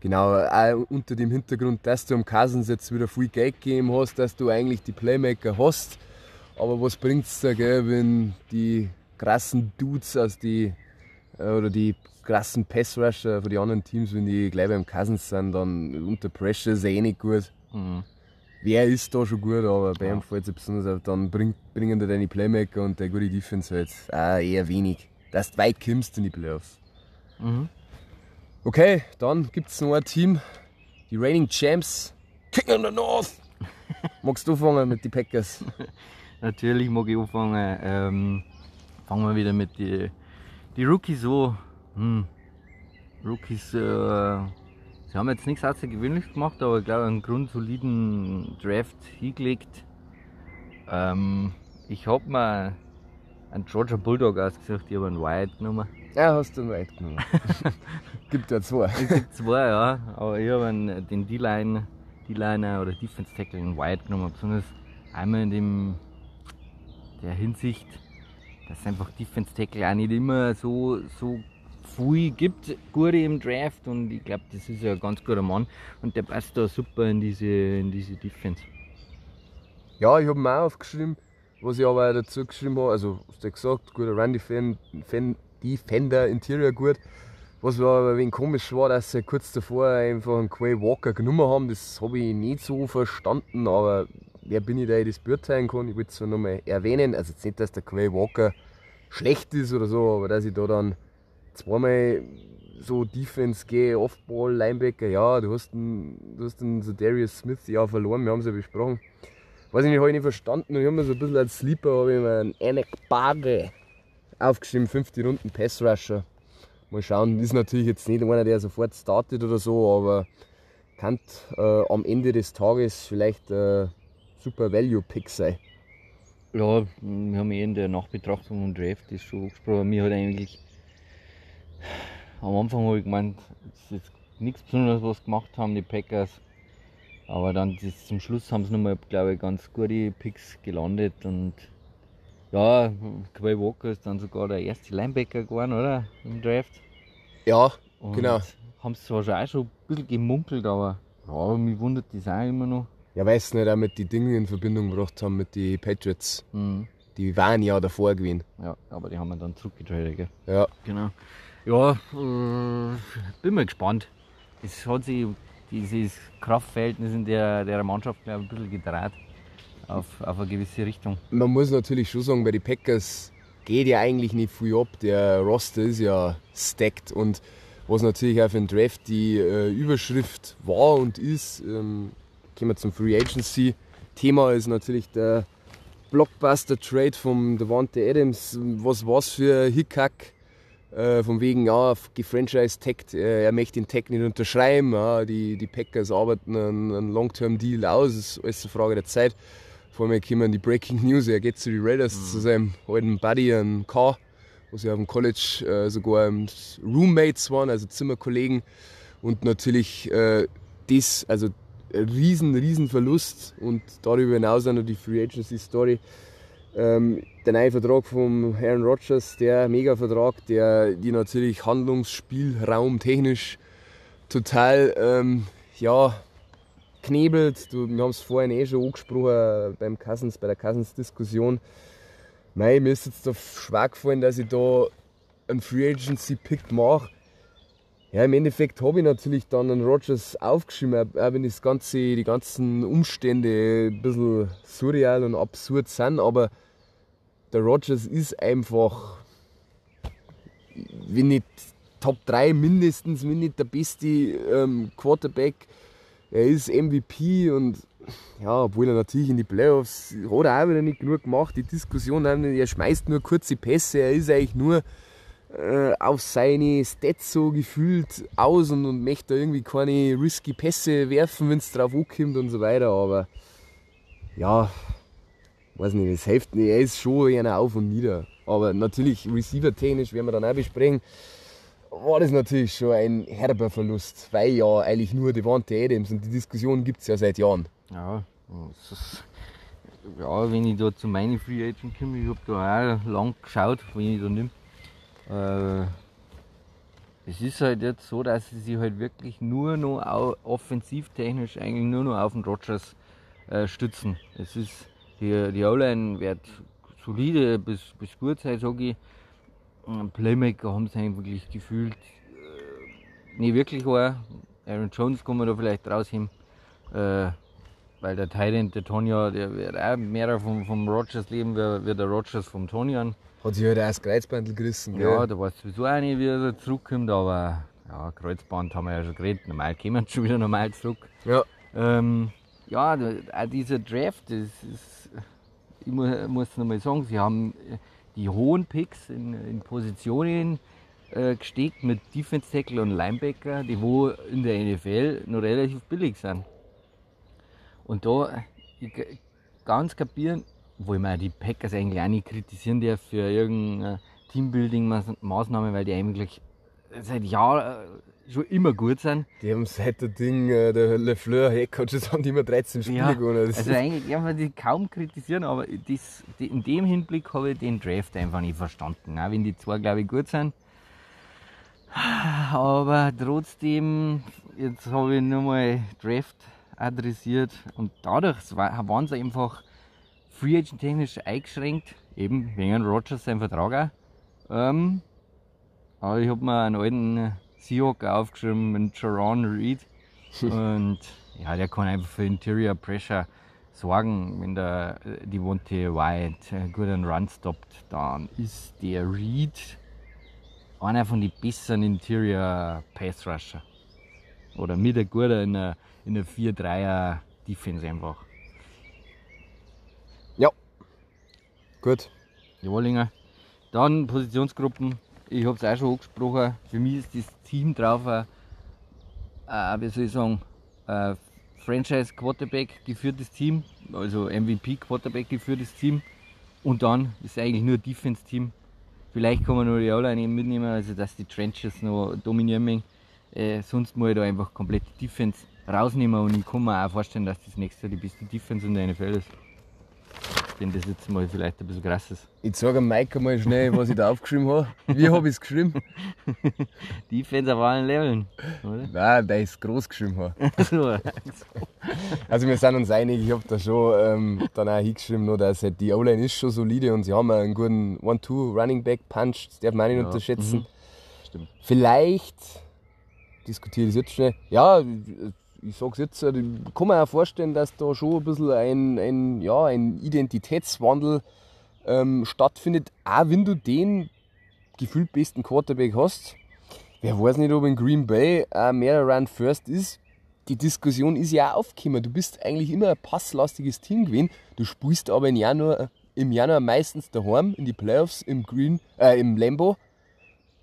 Genau, auch unter dem Hintergrund, dass du am Cousins jetzt wieder viel Geld gegeben hast, dass du eigentlich die Playmaker hast. Aber was bringt es dir, gell, wenn die krassen Dudes aus die, äh, oder die krassen Passrusher von den anderen Teams, wenn die gleich beim Cousins sind, dann unter Pressure ist eh nicht gut. Mhm. Wer ist da schon gut, aber bei Ja. ihm fällt es besonders auf, dann bringt, bringen dir deine Playmaker und der gute Defense halt auch eher wenig. Dass du weit kommst in die Playoffs. Mhm. Okay, dann gibt es noch ein Team, die Reigning Champs, King of the North. Magst du fangen mit den Packers? Natürlich mag ich anfangen. Ähm, fangen wir wieder mit den die Rookies an. Hm. Rookies, äh, sie haben jetzt nichts Außergewöhnliches gemacht, aber ich glaube, einen grundsoliden Draft hingelegt. Ähm, ich habe mir einen Georgia Bulldog ausgesucht, ich habe einen Wyatt genommen. Ja, hast du einen Weit genommen. gibt ja zwei. Es gibt zwei, ja, aber ich habe einen, den D-Line, D-Liner oder Defense Tackle in Wyatt genommen, besonders einmal in dem, der Hinsicht, dass einfach Defense Tackle auch nicht immer so, so viel gibt, gute im Draft und ich glaube, das ist ja ein ganz guter Mann und der passt da super in diese, in diese Defense. Ja, ich habe mir auch aufgeschrieben, was ich aber auch dazu geschrieben habe. Also, hast du gesagt, guter Run Defend, Fan, Defender, Interior gut. Was aber ein wenig komisch war, dass sie kurz davor einfach einen Quay Walker genommen haben. Das habe ich nicht so verstanden, aber wer bin ich, der ich das beurteilen kann? Ich will es zwar nochmal erwähnen. Also, jetzt nicht, dass der Quay Walker schlecht ist oder so, aber dass ich da dann zweimal so Defense gehe, Off-Ball, Linebacker, ja, du hast den, du hast den so Darius Smith ja verloren, wir haben es ja besprochen. Weiß ich nicht, habe ich nicht verstanden. Und ich habe mir so ein bisschen als Sleeper habe ich mir einen Anek Barge aufgeschrieben, fünfte Runden Pass Rusher. Mal schauen, ist natürlich jetzt nicht einer, der sofort startet oder so, aber kann äh, am Ende des Tages vielleicht ein super Value Pick sein. Ja, wir haben eh in der Nachbetrachtung und Draft das schon angesprochen. Mir hat eigentlich am Anfang habe ich gemeint, es ist jetzt nichts Besonderes, was gemacht haben, die Packers. Aber dann das, zum Schluss haben sie nochmal, glaube ich, ganz gute Picks gelandet. Und ja, Quay Walker ist dann sogar der erste Linebacker geworden, oder? Im Draft. Ja, Und Genau. Haben sie zwar schon auch schon ein bisschen gemunkelt, aber ja, mich wundert das auch immer noch. ja, weil sie nicht auch mit den Dingen in Verbindung gebracht haben mit den Patriots. Mhm. Die waren ja davor gewesen. Ja, aber die haben wir dann zurückgetradet, gell? Ja, Genau. Ja, äh, bin mal gespannt. Es hat sich dieses Kraftverhältnis in der, der Mannschaft ein bisschen gedreht. auf, auf eine gewisse Richtung. Man muss natürlich schon sagen, bei den Packers geht ja eigentlich nicht viel ab. Der Roster ist ja stacked und was natürlich auch für den Draft die äh, Überschrift war und ist, ähm, kommen wir zum Free Agency. Thema ist natürlich der Blockbuster-Trade vom Devante Adams. Was war's für Hickhack? Äh, von wegen, ja, gefranchise-tagged, äh, er möchte den Tag nicht unterschreiben. Ja, die, die Packers arbeiten einen, einen Long-Term-Deal aus, das ist alles eine Frage der Zeit. Vor allem kommen die Breaking News, er geht zu den Raiders, mhm. zu seinem alten Buddy, ein Car, wo sie auf dem College äh, sogar Roommates waren, also Zimmerkollegen. Und natürlich äh, das, also riesen, riesen Verlust und darüber hinaus auch noch die Free Agency Story. Ähm, der neue Vertrag von Aaron Rodgers, der Mega-Vertrag, der die natürlich Handlungsspielraum technisch total ähm, ja, knebelt. Du, wir haben es vorhin eh schon angesprochen beim Cousins, bei der Cousins-Diskussion. mir ist jetzt da schwer gefallen, dass ich da einen Free Agency Pick mache. Ja, im Endeffekt habe ich natürlich dann einen Rogers aufgeschrieben, auch wenn das Ganze, die ganzen Umstände ein bisschen surreal und absurd sind, aber der Rogers ist einfach, wenn nicht Top 3 mindestens, wenn nicht der beste ähm, Quarterback. Er ist MVP und ja, obwohl er natürlich in die Playoffs hat er auch wieder nicht genug gemacht. Die Diskussion, er schmeißt nur kurze Pässe, er ist eigentlich nur äh, auf seine Stats so gefühlt aus und, und möchte irgendwie keine risky Pässe werfen, wenn es drauf ankommt und so weiter. Aber ja, weiß nicht, das hilft nicht. Er ist schon eher auf und nieder. Aber natürlich, receiver-technisch, werden wir dann auch besprechen, war das natürlich schon ein herber Verlust, weil ja eigentlich nur die Devante Adams und die Diskussion gibt es ja seit Jahren. Ja, ja, wenn ich da zu meinen Free Agent komme, ich habe da auch lang geschaut, wenn ich da nehme. Äh, es ist halt jetzt so, dass sie sich halt wirklich nur noch offensivtechnisch eigentlich nur noch auf den Rogers äh, stützen. Es ist die, die O-Line wird solide bis, bis gut sein, sage ich. Playmaker haben sie eigentlich wirklich gefühlt äh, nicht wirklich war. Aaron Jones man da vielleicht rausheben. Äh, weil der Thailand, der Tonja, der wird auch mehr vom, vom Rogers leben wie, der Rogers vom Tonjan. Hat sich halt auch das Kreuzbandel gerissen, gell? Ja, da weiß sowieso auch nicht, wie er zurückkommt, aber ja, Kreuzband haben wir ja schon geredet. Normal kommen sie schon wieder normal zurück. Ja. Ähm, ja, auch dieser Draft, das ist, ich muss, muss nochmal sagen, sie haben die hohen Picks in, in Positionen äh, gesteckt mit Defense Tackle und Linebacker, die wo in der NFL noch relativ billig sind. Und da ich, ganz kapieren, wo ich mir die Packers eigentlich auch nicht kritisieren darf für irgendeine Teambuilding-Maßnahme, weil die eigentlich seit Jahren äh, schon immer gut sind. Die haben seit der Ding, äh, der LeFleur Headcoach, haben die immer 13 Spiele ja, gewonnen. also eigentlich darf man die kaum kritisieren, aber das, in dem Hinblick habe ich den Draft einfach nicht verstanden. Auch wenn die zwei, glaube ich, gut sind. Aber trotzdem, jetzt habe ich nochmal Draft adressiert und dadurch waren sie einfach Free Agent technisch eingeschränkt, eben wegen Rogers sein Vertrag auch. Ähm, aber ich habe mir einen alten Seahawk aufgeschrieben mit Jaron Reed. und ja, der kann einfach für Interior Pressure sorgen. Wenn der die Wonte White gut einen Run stoppt, dann ist der Reed einer von den besseren Interior Pass Rusher. Oder mit ein guter in einer, in einer 4-3er Defense einfach. Gut. Jawolinger. Dann Positionsgruppen. Ich habe es auch schon angesprochen. Für mich ist das Team drauf, äh, wie soll ich sagen, äh, Franchise Quarterback geführtes Team, also MVP Quarterback geführtes Team. Und dann ist eigentlich nur Defense Team. Vielleicht kann man nur die O-Line mitnehmen, also dass die Trenches noch dominieren. Äh, sonst muss ich da einfach komplett Defense rausnehmen und ich kann mir auch vorstellen, dass das nächste Jahr die beste Defense in der NFL ist wenn das jetzt mal vielleicht ein bisschen krass ist. Ich sage Mike mal schnell, was ich da aufgeschrieben habe. Wie habe ich es geschrieben? Defense auf allen Leveln, oder? Nein, weil ich es groß geschrieben habe. also wir sind uns einig, ich habe da schon ähm, dann auch hingeschrieben, noch, dass halt die O-Line ist schon solide und sie haben einen guten One-Two-Running-Back-Punch, das darf man auch nicht ja. unterschätzen. Mhm. Stimmt. Vielleicht, diskutiere ich jetzt schnell, ja, ich sag's jetzt, ich kann mir auch vorstellen, dass da schon ein bisschen ein, ein, ja, ein Identitätswandel ähm, stattfindet, auch wenn du den gefühlt besten Quarterback hast. Wer weiß nicht, ob in Green Bay auch mehr Run First ist. Die Diskussion ist ja auch aufgekommen. Du bist eigentlich immer ein passlastiges Team gewesen. Du spielst aber im Januar, im Januar meistens daheim in die Playoffs im Green, äh, im Lambo.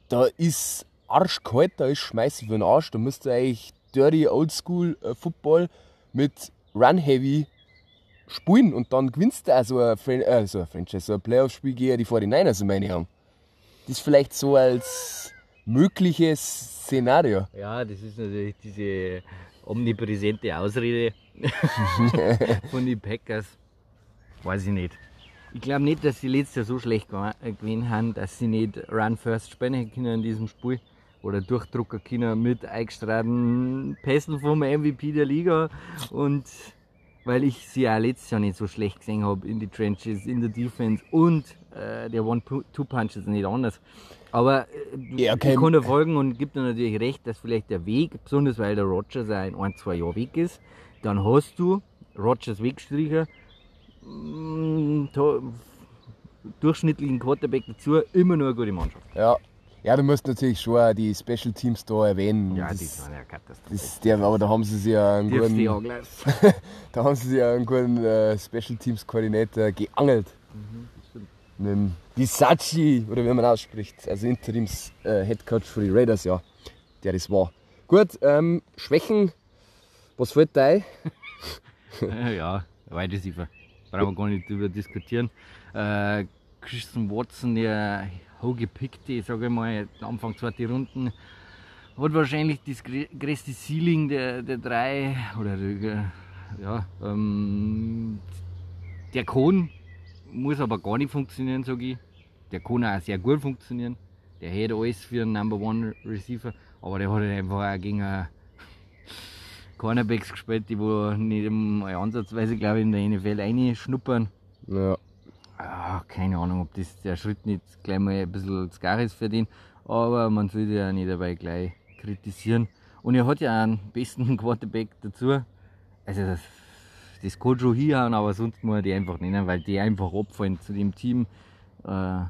Da ist arschkalt, da ist Schmeißen für den Arsch. Da musst du eigentlich dirty Oldschool äh, Football mit Run Heavy spielen und dann gewinnst du auch so ein, Fran äh, so ein Franchise, so ein Playoff-Spiel gegen die 49ers in meine Augen. Das ist vielleicht so als mögliches Szenario. Ja, das ist natürlich diese omnipräsente Ausrede von den Packers. Weiß ich nicht. Ich glaube nicht, dass sie letztes Jahr so schlecht gewesen haben, dass sie nicht Run First spielen können in diesem Spiel. Oder durchdrucken können mit eingestrahlten Pässen vom MVP der Liga. Und weil ich sie auch letztes Jahr nicht so schlecht gesehen habe in die Trenches, in der Defense und äh, der One-Two-Punch ist nicht anders. Aber äh, ja, okay. ich kann folgen und gibt dir natürlich recht, dass vielleicht der Weg, besonders weil der Rogers ein, ein zwei Jahre weg ist, dann hast du Rogers weggestrichen, mm, durchschnittlichen Quarterback dazu, immer nur eine gute Mannschaft. Ja, ja, du musst natürlich schon auch die Special Teams da erwähnen. Ja, das, die waren ja der, aber da haben sie sich ja einen guten, da haben sie sich ja einen guten äh, Special Teams Koordinator geangelt. Mhm, Mit dem Disachi, oder wie man ausspricht, also Interims äh, Head Coach für die Raiders, ja, der das war. Gut, ähm, Schwächen, was fällt dir ein? ja, Wide Receiver. Brauchen wir gar nicht drüber diskutieren. Äh, Christian Watson, der hochgepickte, sage ich mal, Anfang zweite Runden, hat wahrscheinlich das größte Ceiling der, der drei, oder ja, ähm, der kann, muss aber gar nicht funktionieren, sage ich. Der kann auch sehr gut funktionieren. Der hätte alles für einen Number One Receiver, aber der hat halt einfach auch gegen Cornerbacks gespielt, die wo nicht mal ansatzweise, glaube ich, in der NFL reinschnuppern. Ja ah, keine Ahnung, ob das der Schritt nicht gleich mal ein bisschen zu gar ist für den, aber man sollte ja nicht dabei gleich kritisieren. Und er hat ja einen besten Quarterback dazu. Also das, das kann schon hinhauen, aber sonst muss er die einfach nennen, weil die einfach abfallen zu dem Team. Äh,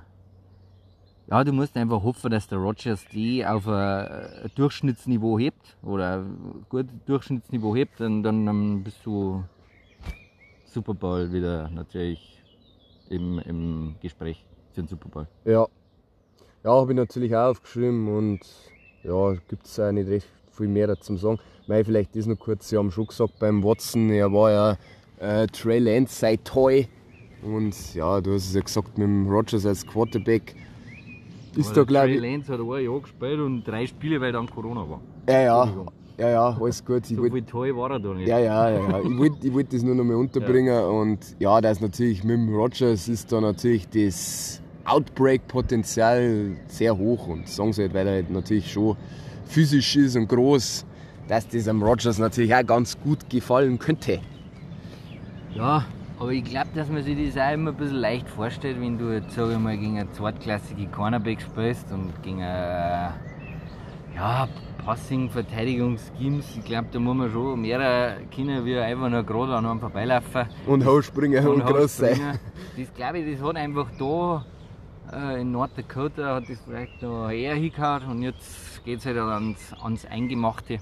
ja, du musst einfach hoffen, dass der Rogers die auf ein Durchschnittsniveau hebt oder ein gutes Durchschnittsniveau hebt, und dann bist du Super Bowl wieder natürlich im, im Gespräch für den Super Bowl. Ja, ja habe ich natürlich auch aufgeschrieben und ja, gibt es auch nicht recht viel mehr dazu sagen. Mei, vielleicht ist noch kurz, Sie haben schon gesagt beim Watson, er war ja äh, Trey Lance sei toy und ja, du hast es ja gesagt mit dem Rogers als Quarterback. Ist da glaube ich. Trey Lance hat ein Jahr gespielt und drei Spiele, weil dann Corona war. Ja, ja. Ja, ja, alles gut. Ich so wollt, viel toll war er da nicht. Ja, ja, ja. ja. Ich wollte wollt das nur noch mal unterbringen. Ja. Und ja, da ist natürlich mit dem Rogers ist da natürlich das Outbreak-Potenzial sehr hoch. Und sagen sie halt, weil er halt natürlich schon physisch ist und groß, dass das am Rogers natürlich auch ganz gut gefallen könnte. Ja, aber ich glaube, dass man sich das auch immer ein bisschen leicht vorstellt, wenn du jetzt, sag ich mal, gegen eine zweitklassige Cornerback spielst und gegen eine, ja, Passing, Verteidigungsschemes, ich glaube, da muss man schon mehr können, wie einfach nur gerade an einem vorbeilaufen. Und hochspringen und, und groß sein. Das glaube ich, das hat einfach da äh, in North Dakota hat das vielleicht noch eher hingehauen und jetzt geht es halt ans, ans Eingemachte.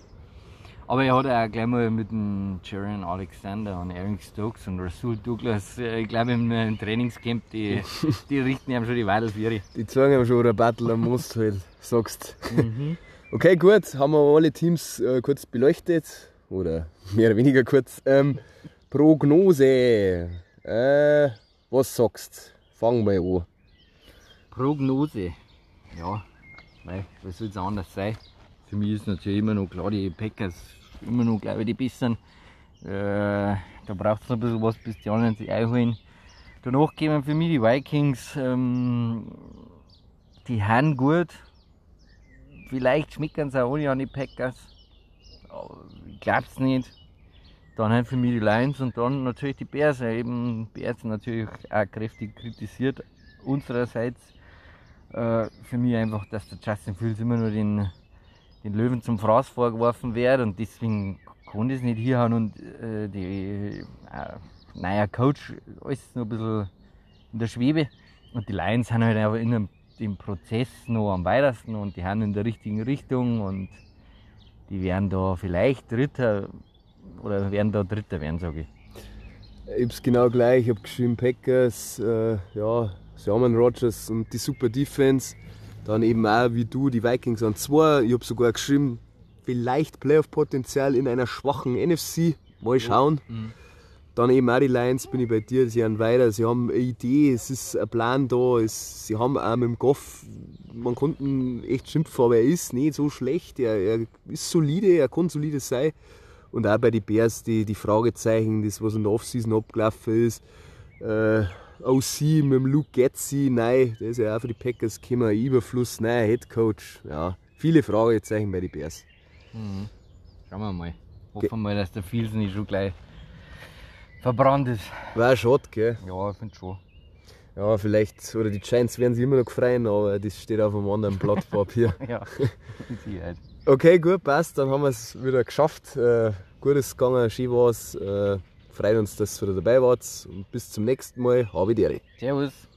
Aber er hat auch gleich mal mit dem Jaron Alexander und Aaron Stokes und Rasul Douglas, äh, ich glaube im, im Trainingscamp, die, die richten ihm schon die Weidel Die zeigen ihm schon ein Battle am Most halt, sagst mhm. Okay, gut, haben wir alle Teams äh, kurz beleuchtet. Oder mehr oder weniger kurz. Ähm, Prognose. Äh, was sagst du? Fangen wir an. Prognose. Ja, weil, was soll es anders sein? Für mich ist natürlich immer noch klar, die Packers immer noch, glaube ich, die besseren. Äh, da braucht es noch ein bisschen was, bis die anderen sich einholen. Danach gehen für mich die Vikings. Ähm, die haben gut, Vielleicht schmecken sie auch ohne an die Packers. Ich glaube es nicht. Dann halt für mich die Lions und dann natürlich die Bears. Eben Bears natürlich auch kräftig kritisiert. Unsererseits äh, für mich einfach, dass der Justin Fields immer nur den, den Löwen zum Fraß vorgeworfen wird und deswegen kann das nicht hier haben und äh, die äh, neuer Coach alles noch ein bisschen in der Schwebe und die Lions sind halt einfach in einem, dem Prozess noch am weitesten und die haben in der richtigen Richtung und die werden da vielleicht Dritter oder werden da Dritter werden, sage ich. Ich hab's genau gleich. Ich hab geschrieben Packers, äh, ja, Simon Rogers und die Super Defense. Dann eben auch wie du, die Vikings an zwei. Ich hab sogar geschrieben, vielleicht Playoff-Potenzial in einer schwachen NFC. Mal schauen. Mhm. Dann eben auch die Lions, bin ich bei dir, sie haben weiter, sie haben eine Idee, es ist ein Plan da, es, sie haben auch mit dem Goff, man konnte ihn echt schimpfen, aber er ist nicht so schlecht, er, er ist solide, er kann solide sein. Und auch bei den Bears die, die Fragezeichen, das was in der Offseason abgelaufen ist. Äh, OC mit dem Luke Getzi, nein, der ist ja auch für die Packers gekommen, Überfluss, nein, Head Coach. Ja, viele Fragezeichen bei den Bears. Mhm. Schauen wir mal. Hoffen wir mal, dass der Fields nicht schon gleich verbrannt ist. War schade, gell? Ja, ich finde schon. Ja, vielleicht, oder die Giants werden sich immer noch freuen, aber das steht auf einem anderen Blatt Papier. ja, mit Sicherheit. Okay, gut, passt. Dann haben wir es wieder geschafft. Äh, gutes gegangen, schön war's. Äh, freut uns, dass ihr dabei wart. Und bis zum nächsten Mal. Habe Servus.